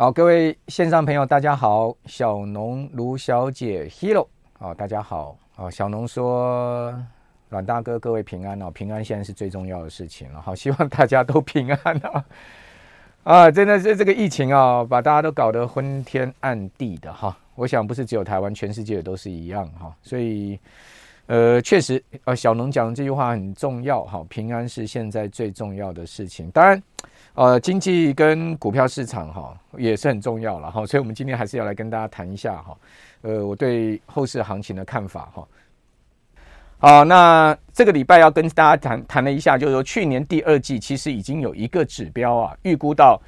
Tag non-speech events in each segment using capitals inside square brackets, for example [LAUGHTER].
好，各位线上朋友，大家好，小农卢小姐 Hero，好，大家好，啊，小农说，阮大哥，各位平安哦，平安现在是最重要的事情了，好，希望大家都平安啊，[LAUGHS] 啊，真的是这个疫情啊，把大家都搞得昏天暗地的哈，我想不是只有台湾，全世界都是一样哈，所以，呃，确实，呃，小农讲的这句话很重要，哈，平安是现在最重要的事情，当然。呃，经济跟股票市场哈也是很重要了哈，所以我们今天还是要来跟大家谈一下哈，呃，我对后市行情的看法哈。好，那这个礼拜要跟大家谈谈了一下，就是说去年第二季其实已经有一个指标啊，预估到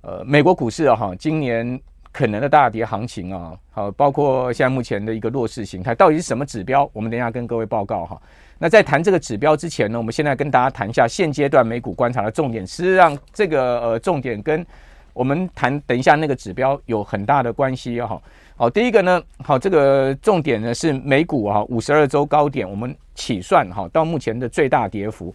呃美国股市啊哈，今年可能的大跌行情啊，好，包括现在目前的一个弱势形态，到底是什么指标？我们等一下跟各位报告哈。那在谈这个指标之前呢，我们现在跟大家谈一下现阶段美股观察的重点。实际上，这个呃重点跟我们谈等一下那个指标有很大的关系哈。好，第一个呢，好，这个重点呢是美股啊五十二周高点，我们起算哈到目前的最大跌幅，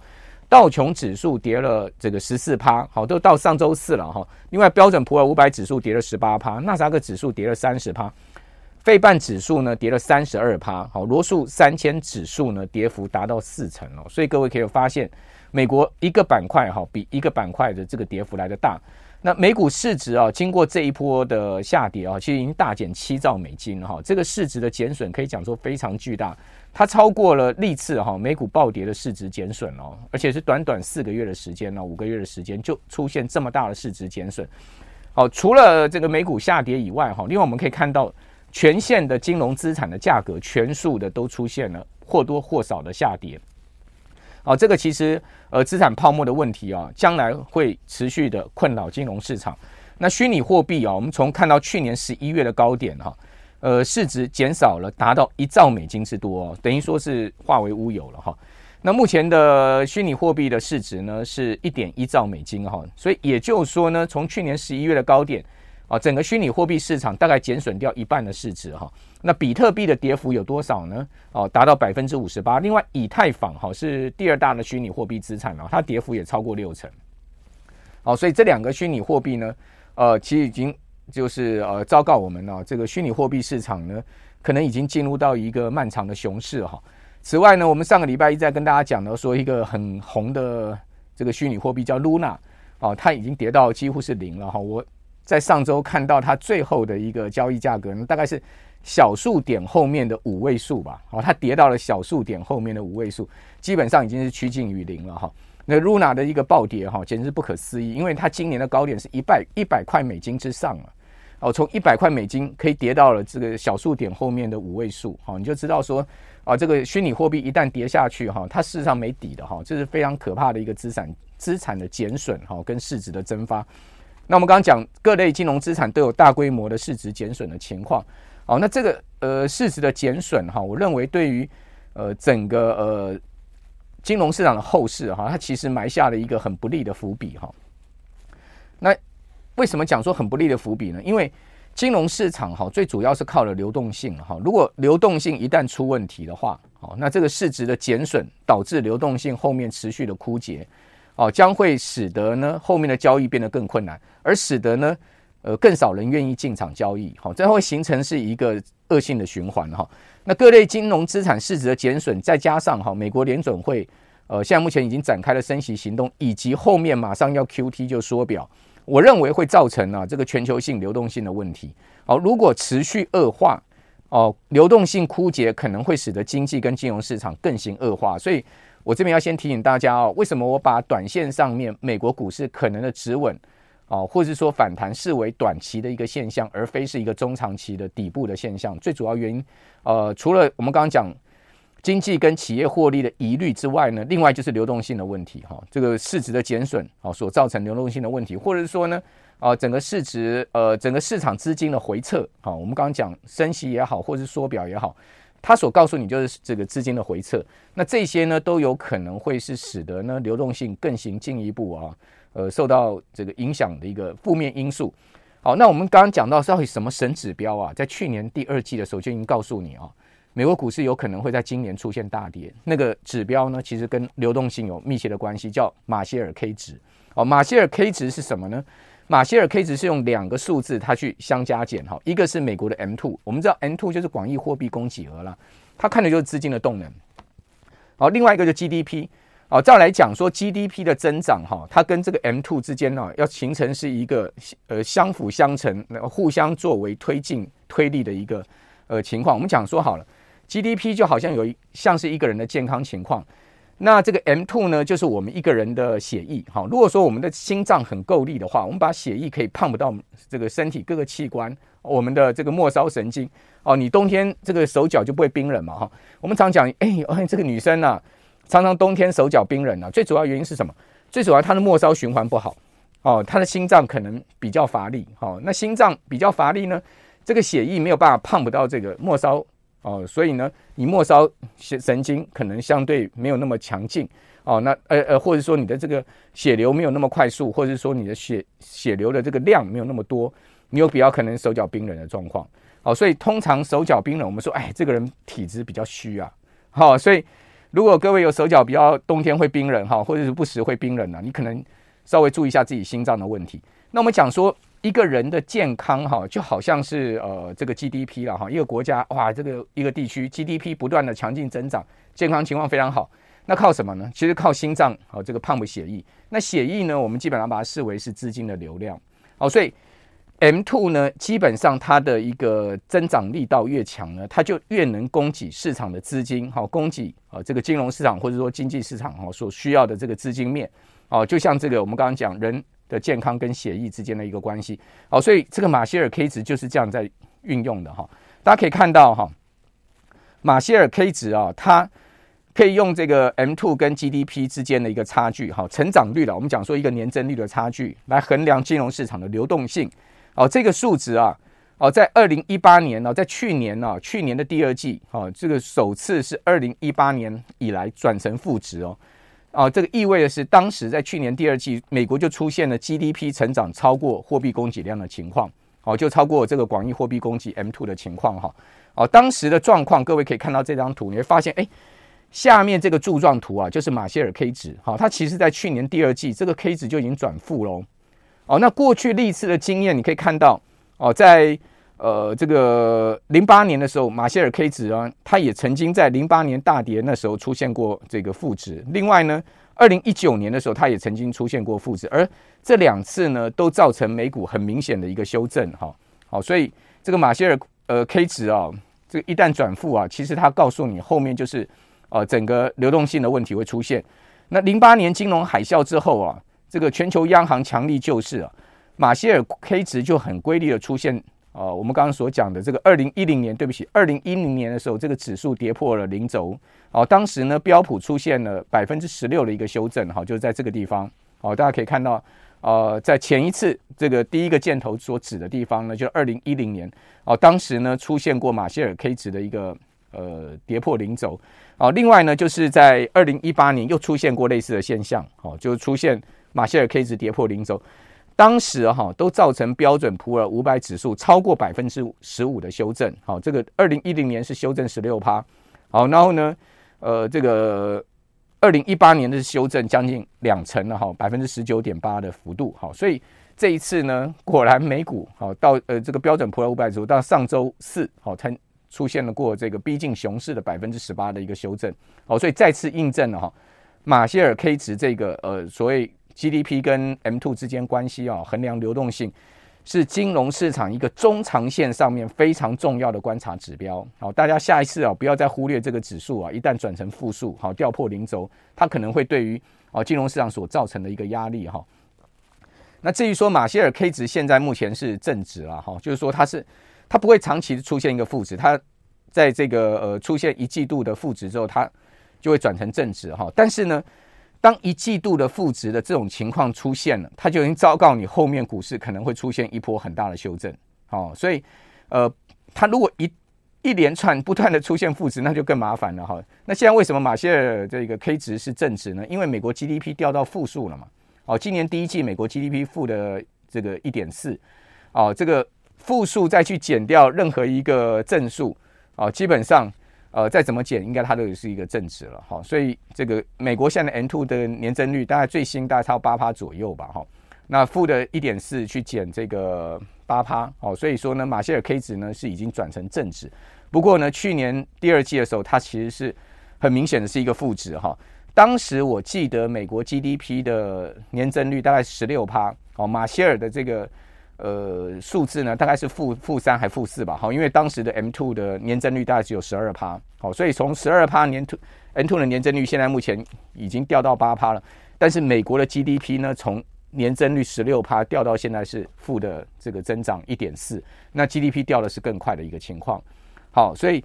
道琼指数跌了这个十四趴，好，都到上周四了哈。另外标准普尔五百指数跌了十八趴，纳斯达克指数跌了三十趴。费半指数呢跌了三十二趴，好，罗素三千指数呢跌幅达到四成哦，所以各位可以发现，美国一个板块哈比一个板块的这个跌幅来得大。那美股市值啊，经过这一波的下跌啊，其实已经大减七兆美金哈，这个市值的减损可以讲说非常巨大，它超过了历次哈美股暴跌的市值减损哦，而且是短短四个月的时间呢，五个月的时间就出现这么大的市值减损。好，除了这个美股下跌以外哈，另外我们可以看到。全线的金融资产的价格全数的都出现了或多或少的下跌，好，这个其实呃资产泡沫的问题啊，将来会持续的困扰金融市场。那虚拟货币啊，我们从看到去年十一月的高点哈，呃市值减少了达到一兆美金之多哦，等于说是化为乌有了哈。那目前的虚拟货币的市值呢是一点一兆美金哈，所以也就是说呢，从去年十一月的高点。啊，整个虚拟货币市场大概减损掉一半的市值哈。那比特币的跌幅有多少呢？哦，达到百分之五十八。另外，以太坊哈是第二大的虚拟货币资产啊，它跌幅也超过六成。好，所以这两个虚拟货币呢，呃，其实已经就是呃昭告我们呢，这个虚拟货币市场呢，可能已经进入到一个漫长的熊市哈。此外呢，我们上个礼拜一再跟大家讲到说一个很红的这个虚拟货币叫 Luna，哦，它已经跌到几乎是零了哈。我在上周看到它最后的一个交易价格呢，大概是小数点后面的五位数吧。哦，它跌到了小数点后面的五位数，基本上已经是趋近于零了哈。那 Luna 的一个暴跌哈，简直不可思议，因为它今年的高点是一百一百块美金之上了。哦，从一百块美金可以跌到了这个小数点后面的五位数，哈，你就知道说啊，这个虚拟货币一旦跌下去哈，它事实上没底的哈，这是非常可怕的一个资产资产的减损哈，跟市值的蒸发。那我们刚刚讲各类金融资产都有大规模的市值减损的情况，好，那这个呃市值的减损哈，我认为对于呃整个呃金融市场的后市哈，它其实埋下了一个很不利的伏笔哈。那为什么讲说很不利的伏笔呢？因为金融市场哈最主要是靠了流动性哈，如果流动性一旦出问题的话，好，那这个市值的减损导致流动性后面持续的枯竭。哦，将会使得呢后面的交易变得更困难，而使得呢呃更少人愿意进场交易，好，这会形成是一个恶性的循环哈。那各类金融资产市值的减损，再加上哈美国联准会呃现在目前已经展开了升息行动，以及后面马上要 QT 就缩表，我认为会造成啊这个全球性流动性的问题。好，如果持续恶化，哦，流动性枯竭可能会使得经济跟金融市场更形恶化，所以。我这边要先提醒大家哦，为什么我把短线上面美国股市可能的止稳哦，或者是说反弹视为短期的一个现象，而非是一个中长期的底部的现象？最主要原因，呃，除了我们刚刚讲经济跟企业获利的疑虑之外呢，另外就是流动性的问题哈，这个市值的减损啊所造成流动性的问题，或者是说呢，啊，整个市值呃整个市场资金的回撤啊，我们刚刚讲升息也好，或者是缩表也好。它所告诉你就是这个资金的回撤，那这些呢都有可能会是使得呢流动性更行进一步啊，呃受到这个影响的一个负面因素。好，那我们刚刚讲到到底什么神指标啊，在去年第二季的时候就已经告诉你啊，美国股市有可能会在今年出现大跌。那个指标呢，其实跟流动性有密切的关系，叫马歇尔 K 值。哦，马歇尔 K 值是什么呢？马歇尔 K 值是用两个数字它去相加减哈，一个是美国的 M two，我们知道 M two 就是广义货币供给额了，它看的就是资金的动能。好，另外一个就 GDP，哦，再来讲说 GDP 的增长哈，它跟这个 M two 之间呢，要形成是一个呃相辅相成、互相作为推进推力的一个呃情况。我们讲说好了，GDP 就好像有一像是一个人的健康情况。那这个 M2 呢，就是我们一个人的血液。好，如果说我们的心脏很够力的话，我们把血液可以胖不到这个身体各个器官，我们的这个末梢神经。哦，你冬天这个手脚就不会冰冷嘛？哈，我们常讲，哎，哎，这个女生啊，常常冬天手脚冰冷啊，最主要原因是什么？最主要她的末梢循环不好。哦，她的心脏可能比较乏力。哦，那心脏比较乏力呢，这个血液没有办法胖不到这个末梢。哦，所以呢，你末梢神神经可能相对没有那么强劲哦，那呃呃，或者说你的这个血流没有那么快速，或者说你的血血流的这个量没有那么多，你有比较可能手脚冰冷的状况。哦，所以通常手脚冰冷，我们说，哎，这个人体质比较虚啊。好，所以如果各位有手脚比较冬天会冰冷哈，或者是不时会冰冷啊，你可能稍微注意一下自己心脏的问题。那我们讲说。一个人的健康哈，就好像是呃这个 GDP 了哈，一个国家哇，这个一个地区 GDP 不断的强劲增长，健康情况非常好。那靠什么呢？其实靠心脏啊，这个 pump 血液。那血液呢，我们基本上把它视为是资金的流量。哦，所以 M2 呢，基本上它的一个增长力道越强呢，它就越能供给市场的资金，好供给啊这个金融市场或者说经济市场哈所需要的这个资金面。哦，就像这个我们刚刚讲人。的健康跟血液之间的一个关系，好，所以这个马歇尔 K 值就是这样在运用的哈。大家可以看到哈，马歇尔 K 值啊，它可以用这个 M2 跟 GDP 之间的一个差距，哈，成长率了，我们讲说一个年增率的差距来衡量金融市场的流动性。哦，这个数值啊，哦，在二零一八年呢，在去年呢，去年的第二季，哦，这个首次是二零一八年以来转成负值哦。啊，这个意味的是，当时在去年第二季，美国就出现了 GDP 成长超过货币供给量的情况，哦，就超过这个广义货币供给 M2 的情况哈。哦，当时的状况，各位可以看到这张图，你会发现，哎，下面这个柱状图啊，就是马歇尔 K 值，好，它其实在去年第二季，这个 K 值就已经转负喽。哦，那过去历次的经验，你可以看到，哦，在呃这个零八年的时候，马歇尔 K 值啊，它也曾经在零八年大跌那时候出现过这个负值。另外呢，二零一九年的时候，它也曾经出现过负值。而这两次呢，都造成美股很明显的一个修正。哈，好，所以这个马歇尔呃 K 值啊，这个一旦转负啊，其实它告诉你后面就是呃整个流动性的问题会出现。那零八年金融海啸之后啊，这个全球央行强力救市啊，马歇尔 K 值就很规律的出现。哦，我们刚刚所讲的这个二零一零年，对不起，二零一零年的时候，这个指数跌破了零轴。哦，当时呢，标普出现了百分之十六的一个修正，哈，就是在这个地方。哦，大家可以看到，呃，在前一次这个第一个箭头所指的地方呢，就是二零一零年。哦，当时呢出现过马歇尔 K 值的一个呃跌破零轴。哦，另外呢，就是在二零一八年又出现过类似的现象，哦，就出现马歇尔 K 值跌破零轴。当时哈都造成标准普尔五百指数超过百分之十五的修正，好，这个二零一零年是修正十六趴，好，然后呢，呃，这个二零一八年的是修正将近两成了哈，百分之十九点八的幅度，好，所以这一次呢，果然美股好到呃这个标准普尔五百指数到上周四好才出现了过这个逼近熊市的百分之十八的一个修正，好，所以再次印证了哈马歇尔 K 值这个呃所谓。GDP 跟 M2 之间关系啊，衡量流动性是金融市场一个中长线上面非常重要的观察指标。好，大家下一次啊，不要再忽略这个指数啊，一旦转成负数，好掉破零轴，它可能会对于啊金融市场所造成的一个压力哈。那至于说马歇尔 K 值现在目前是正值了哈，就是说它是它不会长期出现一个负值，它在这个呃出现一季度的负值之后，它就会转成正值哈。但是呢，当一季度的负值的这种情况出现了，它就已经昭告你后面股市可能会出现一波很大的修正。好，所以呃，它如果一一连串不断的出现负值，那就更麻烦了哈。那现在为什么马歇尔这个 K 值是正值呢？因为美国 GDP 掉到负数了嘛。哦，今年第一季美国 GDP 负的这个一点四，哦，这个负数再去减掉任何一个正数，哦，基本上。呃，再怎么减，应该它都是一个正值了哈。所以这个美国现在 M2 的年增率大概最新大概超八趴左右吧哈。那负的一点四去减这个八趴，哦，所以说呢，马歇尔 K 值呢是已经转成正值。不过呢，去年第二季的时候，它其实是很明显的是一个负值哈。当时我记得美国 GDP 的年增率大概十六趴，哦，马歇尔的这个呃数字呢大概是负负三还负四吧，好，因为当时的 M two 的年增率大概只有十二趴，好，所以从十二趴年 two M two 的年增率现在目前已经掉到八趴了，但是美国的 GDP 呢从年增率十六趴掉到现在是负的这个增长一点四，那 GDP 掉的是更快的一个情况。好，所以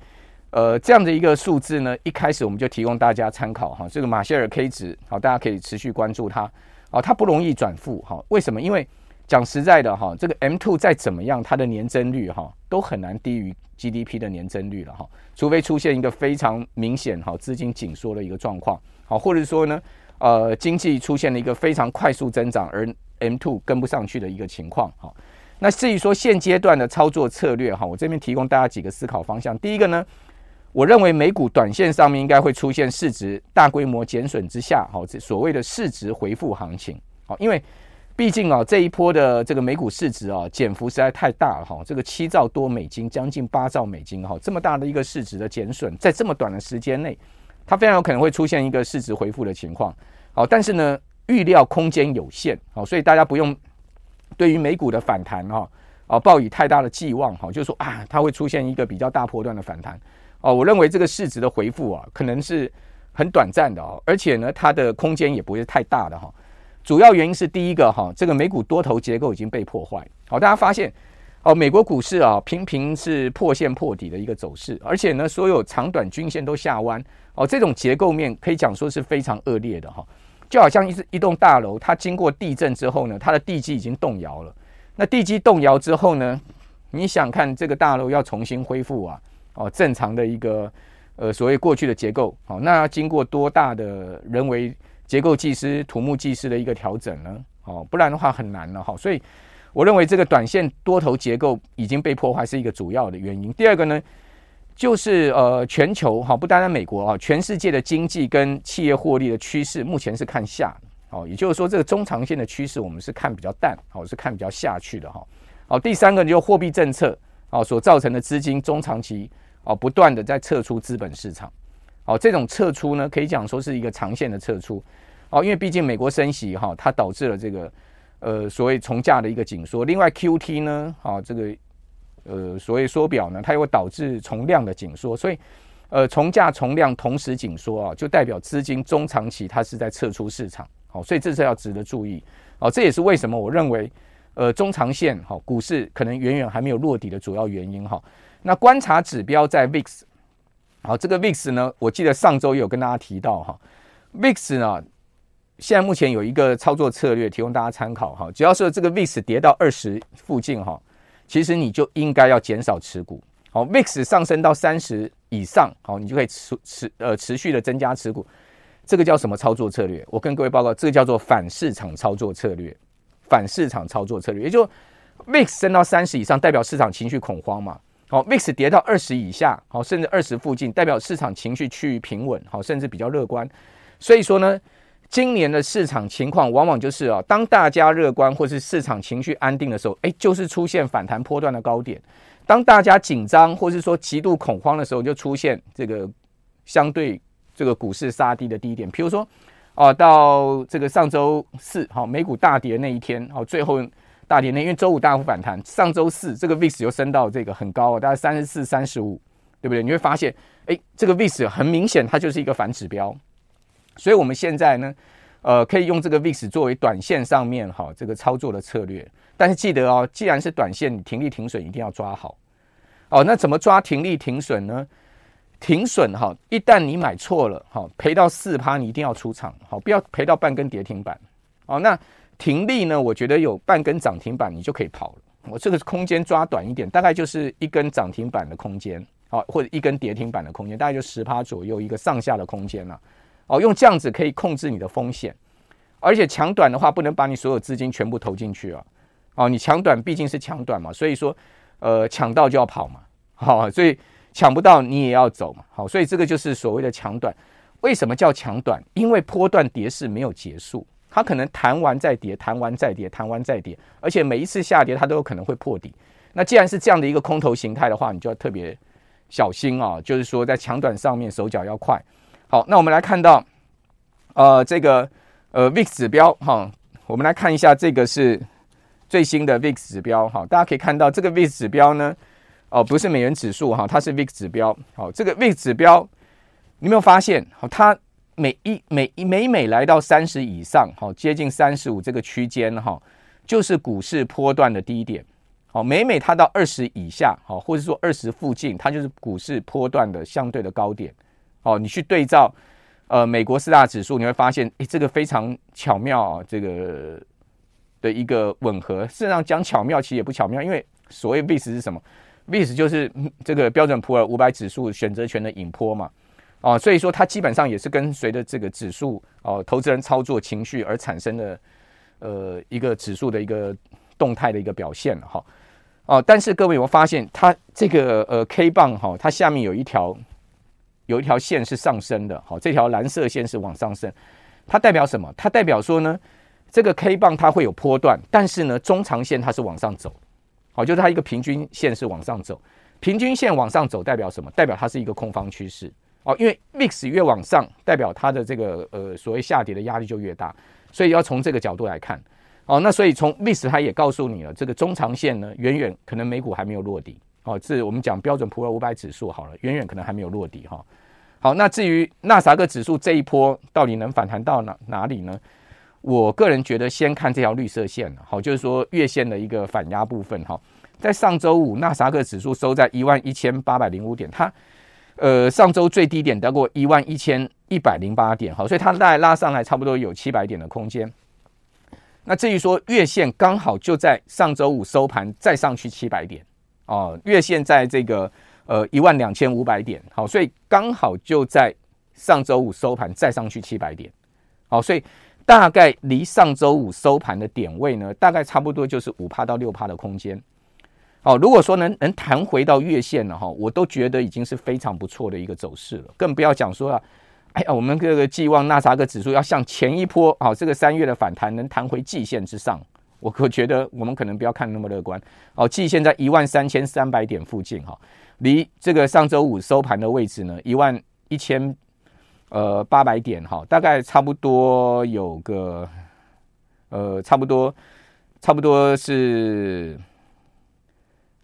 呃这样的一个数字呢，一开始我们就提供大家参考哈。这个马歇尔 K 值，好，大家可以持续关注它。哦，它不容易转负，哈，为什么？因为讲实在的哈，这个 M two 再怎么样，它的年增率哈都很难低于 GDP 的年增率了哈，除非出现一个非常明显哈资金紧缩的一个状况，好，或者说呢。呃，经济出现了一个非常快速增长，而 M2 跟不上去的一个情况。哈，那至于说现阶段的操作策略，哈，我这边提供大家几个思考方向。第一个呢，我认为美股短线上面应该会出现市值大规模减损之下，哈，这所谓的市值回复行情。好，因为毕竟啊，这一波的这个美股市值啊，减幅实在太大了，哈，这个七兆多美金，将近八兆美金，哈，这么大的一个市值的减损，在这么短的时间内。它非常有可能会出现一个市值回复的情况，好，但是呢，预料空间有限，好，所以大家不用对于美股的反弹哈，啊，抱以太大的寄望哈，就是说啊，它会出现一个比较大波段的反弹，哦，我认为这个市值的回复啊，可能是很短暂的哦，而且呢，它的空间也不会太大的哈，主要原因是第一个哈，这个美股多头结构已经被破坏，好，大家发现。哦，美国股市啊，频频是破线破底的一个走势，而且呢，所有长短均线都下弯。哦，这种结构面可以讲说是非常恶劣的哈，就好像一一栋大楼，它经过地震之后呢，它的地基已经动摇了。那地基动摇之后呢，你想看这个大楼要重新恢复啊，哦，正常的一个呃所谓过去的结构，哦，那要经过多大的人为结构技师、土木技师的一个调整呢？哦，不然的话很难了哈，所以。我认为这个短线多头结构已经被破坏，是一个主要的原因。第二个呢，就是呃，全球哈，不单单美国啊，全世界的经济跟企业获利的趋势目前是看下的哦，也就是说，这个中长线的趋势我们是看比较淡，哦，是看比较下去的哈。好，第三个就货币政策啊所造成的资金中长期啊不断的在撤出资本市场，哦，这种撤出呢，可以讲说是一个长线的撤出哦，因为毕竟美国升息哈，它导致了这个。呃，所谓从价的一个紧缩，另外 QT 呢，啊，这个呃，所谓缩表呢，它又会导致从量的紧缩，所以呃，从价从量同时紧缩啊，就代表资金中长期它是在撤出市场，好，所以这是要值得注意，哦，这也是为什么我认为呃，中长线哈，股市可能远远还没有落底的主要原因哈。那观察指标在 VIX，好，这个 VIX 呢，我记得上周也有跟大家提到哈，VIX 呢。现在目前有一个操作策略提供大家参考哈，只要是这个 VIX 跌到二十附近哈，其实你就应该要减少持股。好，VIX 上升到三十以上，好，你就可以持持呃持续的增加持股。这个叫什么操作策略？我跟各位报告，这个叫做反市场操作策略。反市场操作策略，也就 VIX 升到三十以上，代表市场情绪恐慌嘛。好，VIX 跌到二十以下，好，甚至二十附近，代表市场情绪趋于平稳，好，甚至比较乐观。所以说呢。今年的市场情况往往就是啊，当大家乐观或是市场情绪安定的时候，哎，就是出现反弹波段的高点；当大家紧张或是说极度恐慌的时候，就出现这个相对这个股市杀低的低点。比如说，啊，到这个上周四，好，美股大跌那一天，好，最后大跌呢，因为周五大幅反弹，上周四这个 VIX 又升到这个很高，大概三十四、三十五，对不对？你会发现，哎，这个 VIX 很明显，它就是一个反指标。所以，我们现在呢，呃，可以用这个 VIX 作为短线上面哈这个操作的策略。但是记得哦，既然是短线，你停利停损一定要抓好。哦，那怎么抓停利停损呢？停损哈，一旦你买错了哈，赔到四趴，你一定要出场，好，不要赔到半根跌停板。哦，那停利呢？我觉得有半根涨停板，你就可以跑了。我这个空间抓短一点，大概就是一根涨停板的空间，好，或者一根跌停板的空间，大概就十趴左右一个上下的空间了。哦，用这样子可以控制你的风险，而且抢短的话不能把你所有资金全部投进去啊！哦，你抢短毕竟是抢短嘛，所以说，呃，抢到就要跑嘛，好，所以抢不到你也要走嘛，好，所以这个就是所谓的抢短。为什么叫抢短？因为波段跌势没有结束，它可能弹完再跌，弹完再跌，弹完再跌，而且每一次下跌它都有可能会破底。那既然是这样的一个空头形态的话，你就要特别小心啊，就是说在长短上面手脚要快。好，那我们来看到，呃，这个呃 VIX 指标哈，我们来看一下这个是最新的 VIX 指标哈，大家可以看到这个 VIX 指标呢，哦，不是美元指数哈，它是 VIX 指标。好，这个 VIX 指标，你有没有发现？好，它每一每一每每来到三十以上，好，接近三十五这个区间哈，就是股市波段的低点。好，每每它到二十以下，好，或者说二十附近，它就是股市波段的相对的高点。哦，你去对照，呃，美国四大指数，你会发现，诶，这个非常巧妙啊，这个的一个吻合。事实上讲巧妙，其实也不巧妙，因为所谓 VIX 是什么？VIX 就是这个标准普尔五百指数选择权的引波嘛。哦，所以说它基本上也是跟随着这个指数哦，投资人操作情绪而产生的，呃，一个指数的一个动态的一个表现哈。哦，但是各位有没有发现，它这个呃 K 棒哈，它下面有一条。有一条线是上升的，好，这条蓝色线是往上升，它代表什么？它代表说呢，这个 K 棒它会有波段，但是呢，中长线它是往上走，好，就是它一个平均线是往上走，平均线往上走代表什么？代表它是一个空方趋势，哦，因为 VIX 越往上，代表它的这个呃所谓下跌的压力就越大，所以要从这个角度来看，哦，那所以从 VIX 它也告诉你了，这个中长线呢，远远可能美股还没有落底。哦，这我们讲标准普尔五百指数好了，远远可能还没有落底哈。好，那至于纳斯达克指数这一波到底能反弹到哪哪里呢？我个人觉得先看这条绿色线，好，就是说月线的一个反压部分哈。在上周五，纳斯达克指数收在一万一千八百零五点，它呃上周最低点得过一万一千一百零八点，好，所以它大概拉上来差不多有七百点的空间。那至于说月线刚好就在上周五收盘再上去七百点。哦，月线在这个呃一万两千五百点，好，所以刚好就在上周五收盘再上去七百点，好，所以大概离上周五收盘的点位呢，大概差不多就是五趴到六趴的空间。好，如果说能能弹回到月线了哈，我都觉得已经是非常不错的一个走势了，更不要讲说啊，哎呀，我们这个寄望纳斯克指数要像前一波啊，这个三月的反弹能弹回季线之上。我可觉得我们可能不要看那么乐观哦。季线在一万三千三百点附近哈，离这个上周五收盘的位置呢，一万一千呃八百点哈，大概差不多有个呃差不多差不多是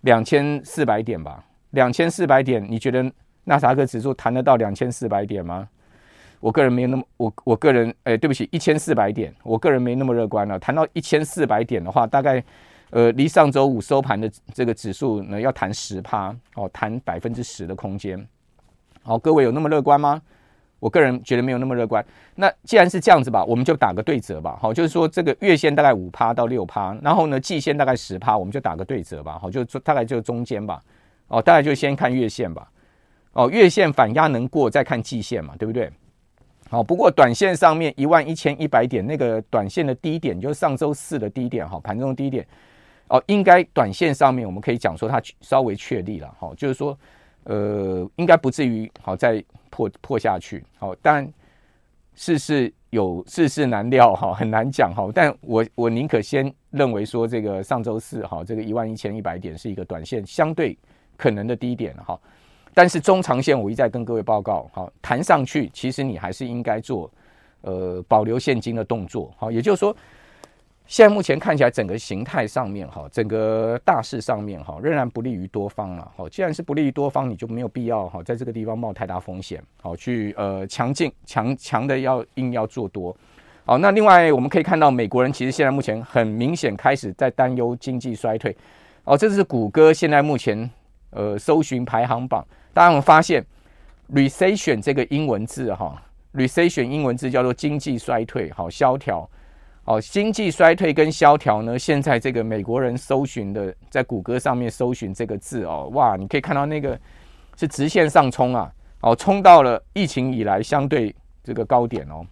两千四百点吧。两千四百点，你觉得纳斯达克指数弹得到两千四百点吗？我个人没有那么，我我个人，哎，对不起，一千四百点，我个人没那么乐观了。谈到一千四百点的话，大概，呃，离上周五收盘的这个指数呢，要弹十趴，哦，弹百分之十的空间。好，各位有那么乐观吗？我个人觉得没有那么乐观。那既然是这样子吧，我们就打个对折吧。好，就是说这个月线大概五趴到六趴，然后呢，季线大概十趴，我们就打个对折吧。好，就大概就中间吧。哦，大概就先看月线吧。哦，月线反压能过，再看季线嘛，对不对？好，不过短线上面一万一千一百点那个短线的低点，就是上周四的低点，哈，盘中低点，哦，应该短线上面我们可以讲说它稍微确立了，哈，就是说，呃，应该不至于好再破破下去，好，但世事有世事难料，哈，很难讲，哈，但我我宁可先认为说这个上周四，哈，这个一万一千一百点是一个短线相对可能的低点，哈。但是中长线，我一再跟各位报告，好，弹上去，其实你还是应该做，呃，保留现金的动作，好，也就是说，现在目前看起来整个形态上面，哈，整个大势上面，哈，仍然不利于多方了，哈，既然是不利于多方，你就没有必要，哈，在这个地方冒太大风险，好，去呃强劲强强的要硬要做多，好，那另外我们可以看到，美国人其实现在目前很明显开始在担忧经济衰退，哦，这是谷歌现在目前呃搜寻排行榜。大家有没有发现，recession 这个英文字哈，recession 英文字叫做经济衰退，好萧条，哦经济衰退跟萧条呢，现在这个美国人搜寻的，在谷歌上面搜寻这个字哦，哇，你可以看到那个是直线上冲啊，哦，冲到了疫情以来相对这个高点哦，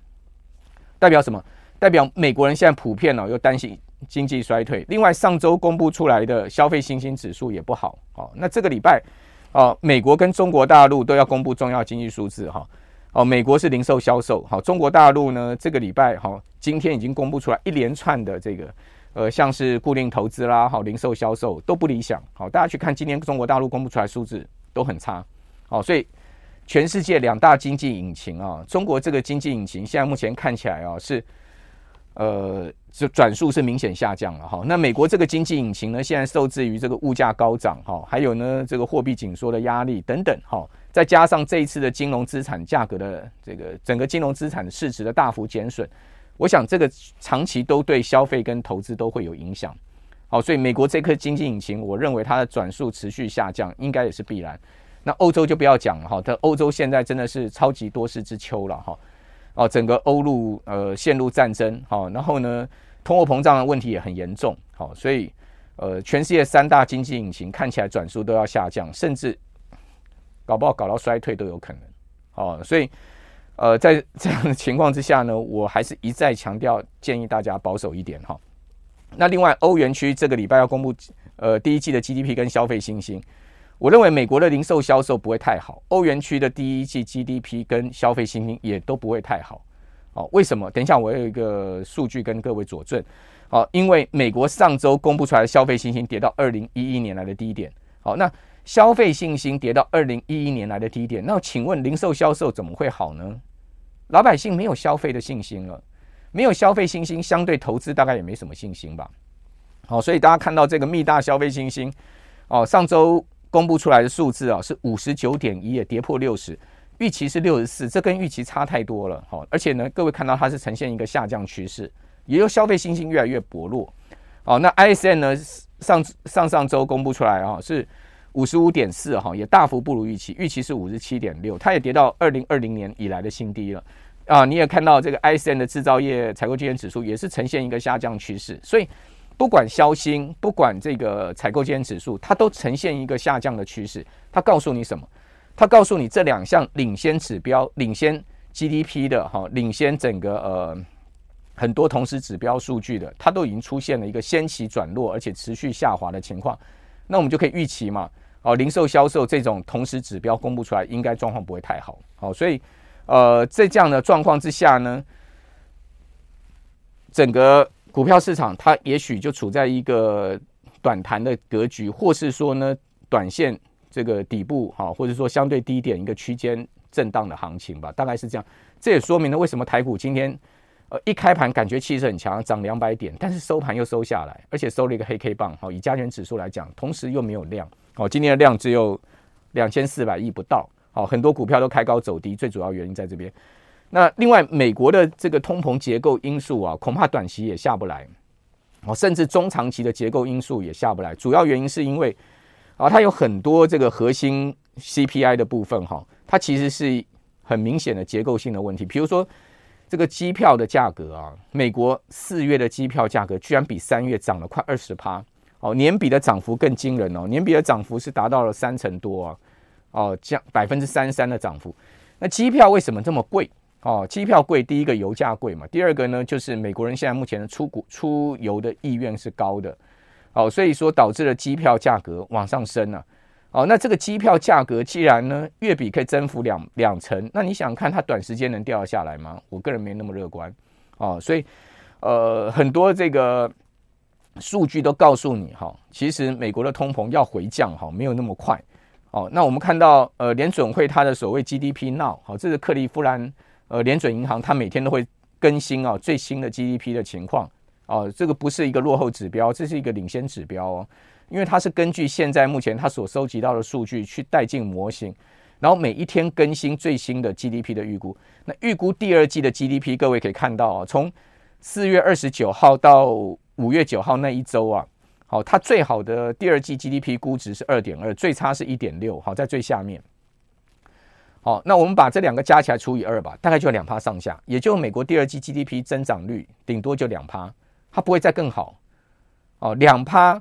代表什么？代表美国人现在普遍哦又担心经济衰退。另外，上周公布出来的消费信心指数也不好，哦，那这个礼拜。哦，美国跟中国大陆都要公布重要经济数字哈，哦美国是零售销售，好，中国大陆呢这个礼拜好，今天已经公布出来一连串的这个呃，像是固定投资啦，好，零售销售都不理想，好，大家去看今天中国大陆公布出来数字都很差，好，所以全世界两大经济引擎啊，中国这个经济引擎现在目前看起来啊是。呃，这转速是明显下降了哈。那美国这个经济引擎呢，现在受制于这个物价高涨哈，还有呢这个货币紧缩的压力等等哈，再加上这一次的金融资产价格的这个整个金融资产市值的大幅减损，我想这个长期都对消费跟投资都会有影响。好，所以美国这颗经济引擎，我认为它的转速持续下降，应该也是必然。那欧洲就不要讲了哈，它欧洲现在真的是超级多事之秋了哈。哦，整个欧陆呃陷入战争，好，然后呢，通货膨胀的问题也很严重，好，所以呃，全世界三大经济引擎看起来转速都要下降，甚至搞不好搞到衰退都有可能，哦，所以呃，在 [LAUGHS] 这样的情况之下呢，我还是一再强调，建议大家保守一点哈。那另外，欧元区这个礼拜要公布呃第一季的 GDP 跟消费信心。我认为美国的零售销售不会太好，欧元区的第一季 GDP 跟消费信心也都不会太好。哦，为什么？等一下我有一个数据跟各位佐证。好，因为美国上周公布出来的消费信心跌到二零一一年来的低点。好，那消费信心跌到二零一一年来的低点，那请问零售销售怎么会好呢？老百姓没有消费的信心了，没有消费信心，相对投资大概也没什么信心吧。好，所以大家看到这个密大消费信心，哦，上周。公布出来的数字啊是五十九点一，也跌破六十，预期是六十四，这跟预期差太多了。好，而且呢，各位看到它是呈现一个下降趋势，也就消费信心越来越薄弱。好，那 ISM 呢上上上周公布出来啊是五十五点四哈，也大幅不如预期，预期是五十七点六，它也跌到二零二零年以来的新低了。啊，你也看到这个 ISM 的制造业采购经理指数也是呈现一个下降趋势，所以。不管消芯，不管这个采购经理指数，它都呈现一个下降的趋势。它告诉你什么？它告诉你这两项领先指标、领先 GDP 的哈，领先整个呃很多同时指标数据的，它都已经出现了一个先期转弱，而且持续下滑的情况。那我们就可以预期嘛，哦，零售销售这种同时指标公布出来，应该状况不会太好。好，所以呃，在这样的状况之下呢，整个。股票市场它也许就处在一个短弹的格局，或是说呢，短线这个底部哈，或者说相对低点一个区间震荡的行情吧，大概是这样。这也说明了为什么台股今天呃一开盘感觉气势很强，涨两百点，但是收盘又收下来，而且收了一个黑 K 棒。好，以加权指数来讲，同时又没有量。哦，今天的量只有两千四百亿不到。好，很多股票都开高走低，最主要原因在这边。那另外，美国的这个通膨结构因素啊，恐怕短期也下不来，哦，甚至中长期的结构因素也下不来。主要原因是因为啊，它有很多这个核心 CPI 的部分哈，它其实是很明显的结构性的问题。比如说，这个机票的价格啊，美国四月的机票价格居然比三月涨了快二十趴，哦，年比的涨幅更惊人哦，年比的涨幅是达到了三成多啊，哦，降百分之三十三的涨幅。那机票为什么这么贵？哦，机票贵，第一个油价贵嘛，第二个呢，就是美国人现在目前的出国出游的意愿是高的，哦，所以说导致了机票价格往上升了，啊，哦，那这个机票价格既然呢月比可以增幅两两成，那你想看它短时间能掉下来吗？我个人没那么乐观，哦，所以呃很多这个数据都告诉你哈，哦，其实美国的通膨要回降哈，哦，没有那么快，哦，那我们看到呃联准会它的所谓 GDP 闹好，哦，这是克利夫兰。呃，联准银行它每天都会更新啊最新的 GDP 的情况哦，这个不是一个落后指标，这是一个领先指标哦，因为它是根据现在目前它所收集到的数据去带进模型，然后每一天更新最新的 GDP 的预估。那预估第二季的 GDP，各位可以看到啊，从四月二十九号到五月九号那一周啊，好，它最好的第二季 GDP 估值是二点二，最差是一点六，好，在最下面。好，那我们把这两个加起来除以二吧，大概就两趴上下，也就美国第二季 GDP 增长率顶多就两趴，它不会再更好。哦，两趴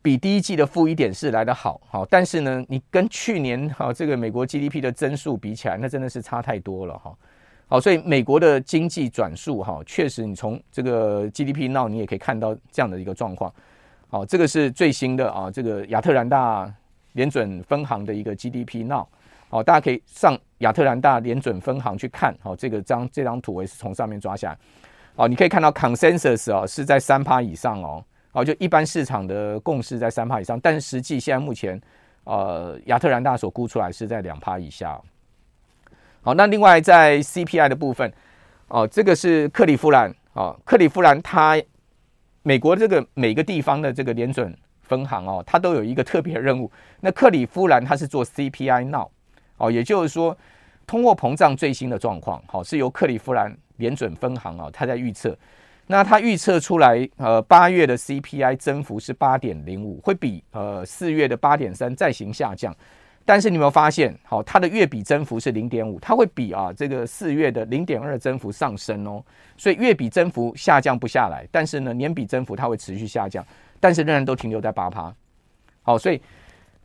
比第一季的负一点四来得好，好，但是呢，你跟去年哈这个美国 GDP 的增速比起来，那真的是差太多了哈。好，所以美国的经济转速哈，确实你从这个 GDP 闹你也可以看到这样的一个状况。好，这个是最新的啊，这个亚特兰大联准分行的一个 GDP Now。好，大家可以上亚特兰大联准分行去看，好，这个张这张图我也是从上面抓下来，好，你可以看到 consensus 哦是在三趴以上哦，好，就一般市场的共识在三趴以上，但实际现在目前呃亚特兰大所估出来是在两趴以下。好，那另外在 CPI 的部分，哦，这个是克里夫兰，哦，克里夫兰它美国这个每个地方的这个联准分行哦，它都有一个特别的任务，那克里夫兰它是做 CPI Now。哦，也就是说，通货膨胀最新的状况，好，是由克利夫兰联准分行啊，他在预测。那他预测出来，呃，八月的 CPI 增幅是八点零五，会比呃四月的八点三再行下降。但是你有没有发现，好，它的月比增幅是零点五，它会比啊这个四月的零点二增幅上升哦。所以月比增幅下降不下来，但是呢，年比增幅它会持续下降，但是仍然都停留在八趴。好，所以。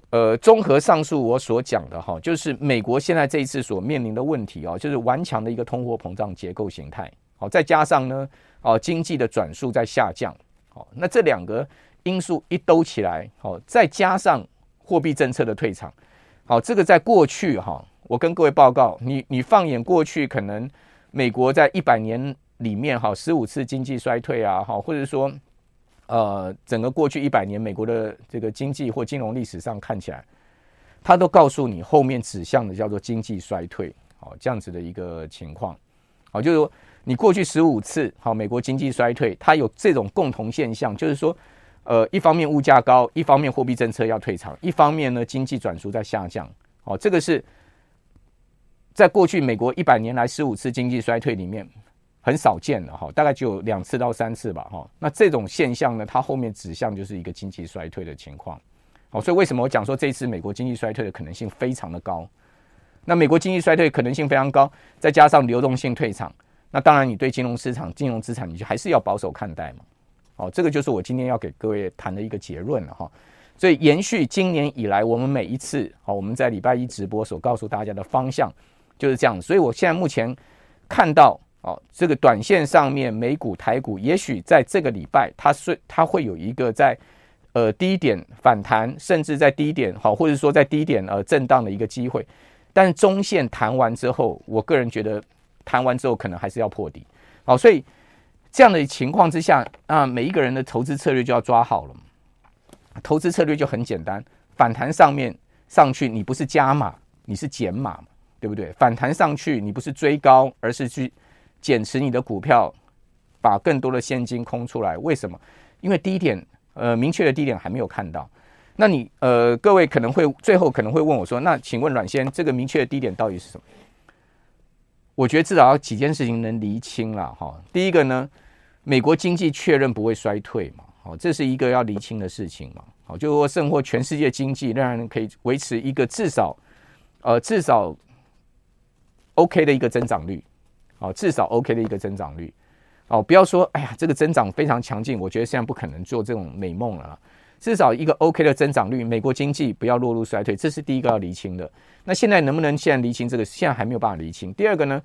呃，综合上述我所讲的哈，就是美国现在这一次所面临的问题哦，就是顽强的一个通货膨胀结构形态，好，再加上呢，哦，经济的转速在下降，好，那这两个因素一兜起来，好，再加上货币政策的退场，好，这个在过去哈，我跟各位报告，你你放眼过去，可能美国在一百年里面哈，十五次经济衰退啊，哈，或者说。呃，整个过去一百年，美国的这个经济或金融历史上看起来，它都告诉你后面指向的叫做经济衰退，好，这样子的一个情况，好，就是说你过去十五次好，美国经济衰退，它有这种共同现象，就是说，呃，一方面物价高，一方面货币政策要退场，一方面呢经济转速在下降，哦，这个是在过去美国一百年来十五次经济衰退里面。很少见的哈，大概只有两次到三次吧哈。那这种现象呢，它后面指向就是一个经济衰退的情况。好，所以为什么我讲说这次美国经济衰退的可能性非常的高？那美国经济衰退可能性非常高，再加上流动性退场，那当然你对金融市场、金融资产，你就还是要保守看待嘛。好，这个就是我今天要给各位谈的一个结论了哈。所以延续今年以来我们每一次好，我们在礼拜一直播所告诉大家的方向就是这样。所以我现在目前看到。哦，这个短线上面美股、台股，也许在这个礼拜，它是它会有一个在呃低点反弹，甚至在低点好，或者说在低点呃震荡的一个机会。但中线弹完之后，我个人觉得弹完之后可能还是要破底。好，所以这样的情况之下，啊，每一个人的投资策略就要抓好了。投资策略就很简单，反弹上面上去，你不是加码，你是减码，对不对？反弹上去，你不是追高，而是去。减持你的股票，把更多的现金空出来。为什么？因为低点，呃，明确的低点还没有看到。那你，呃，各位可能会最后可能会问我说：“那请问阮先，这个明确的低点到底是什么？”我觉得至少要几件事情能厘清了哈。第一个呢，美国经济确认不会衰退嘛，好，这是一个要厘清的事情嘛。好，就是说，甚或全世界经济仍然可以维持一个至少，呃，至少 OK 的一个增长率。哦，至少 OK 的一个增长率，哦，不要说，哎呀，这个增长非常强劲，我觉得现在不可能做这种美梦了。至少一个 OK 的增长率，美国经济不要落入衰退，这是第一个要厘清的。那现在能不能现在厘清这个？现在还没有办法厘清。第二个呢，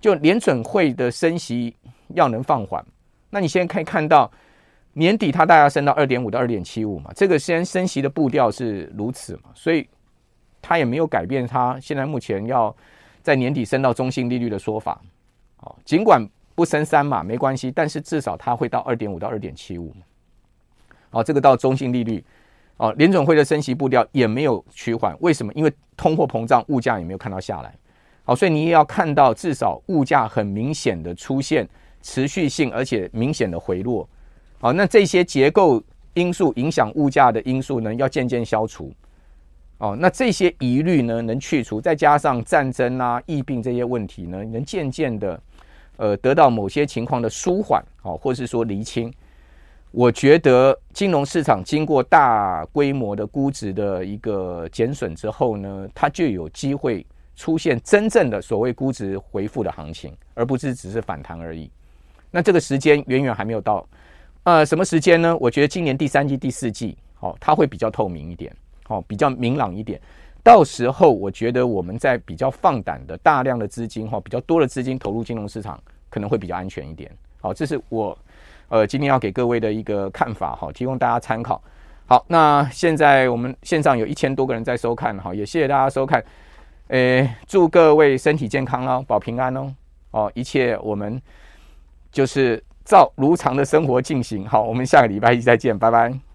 就联准会的升息要能放缓，那你现在可以看到年底它大概升到二点五到二点七五嘛，这个先升息的步调是如此嘛，所以它也没有改变它现在目前要在年底升到中性利率的说法。哦，尽管不升三嘛没关系，但是至少它会到二点五到二点七五。哦，这个到中性利率，哦，联准会的升息步调也没有趋缓。为什么？因为通货膨胀，物价也没有看到下来。好，所以你也要看到至少物价很明显的出现持续性而且明显的回落。好，那这些结构因素影响物价的因素呢，要渐渐消除。哦，那这些疑虑呢能去除，再加上战争啊、疫病这些问题呢，能渐渐的。呃，得到某些情况的舒缓，哦，或是说厘清，我觉得金融市场经过大规模的估值的一个减损之后呢，它就有机会出现真正的所谓估值回复的行情，而不是只是反弹而已。那这个时间远远还没有到，呃，什么时间呢？我觉得今年第三季、第四季，哦，它会比较透明一点，哦，比较明朗一点。到时候，我觉得我们在比较放胆的大量的资金哈，比较多的资金投入金融市场，可能会比较安全一点。好，这是我呃今天要给各位的一个看法哈，提供大家参考。好，那现在我们线上有一千多个人在收看哈，也谢谢大家收看。诶，祝各位身体健康喽，保平安哦。哦，一切我们就是照如常的生活进行。好，我们下个礼拜一再见，拜拜。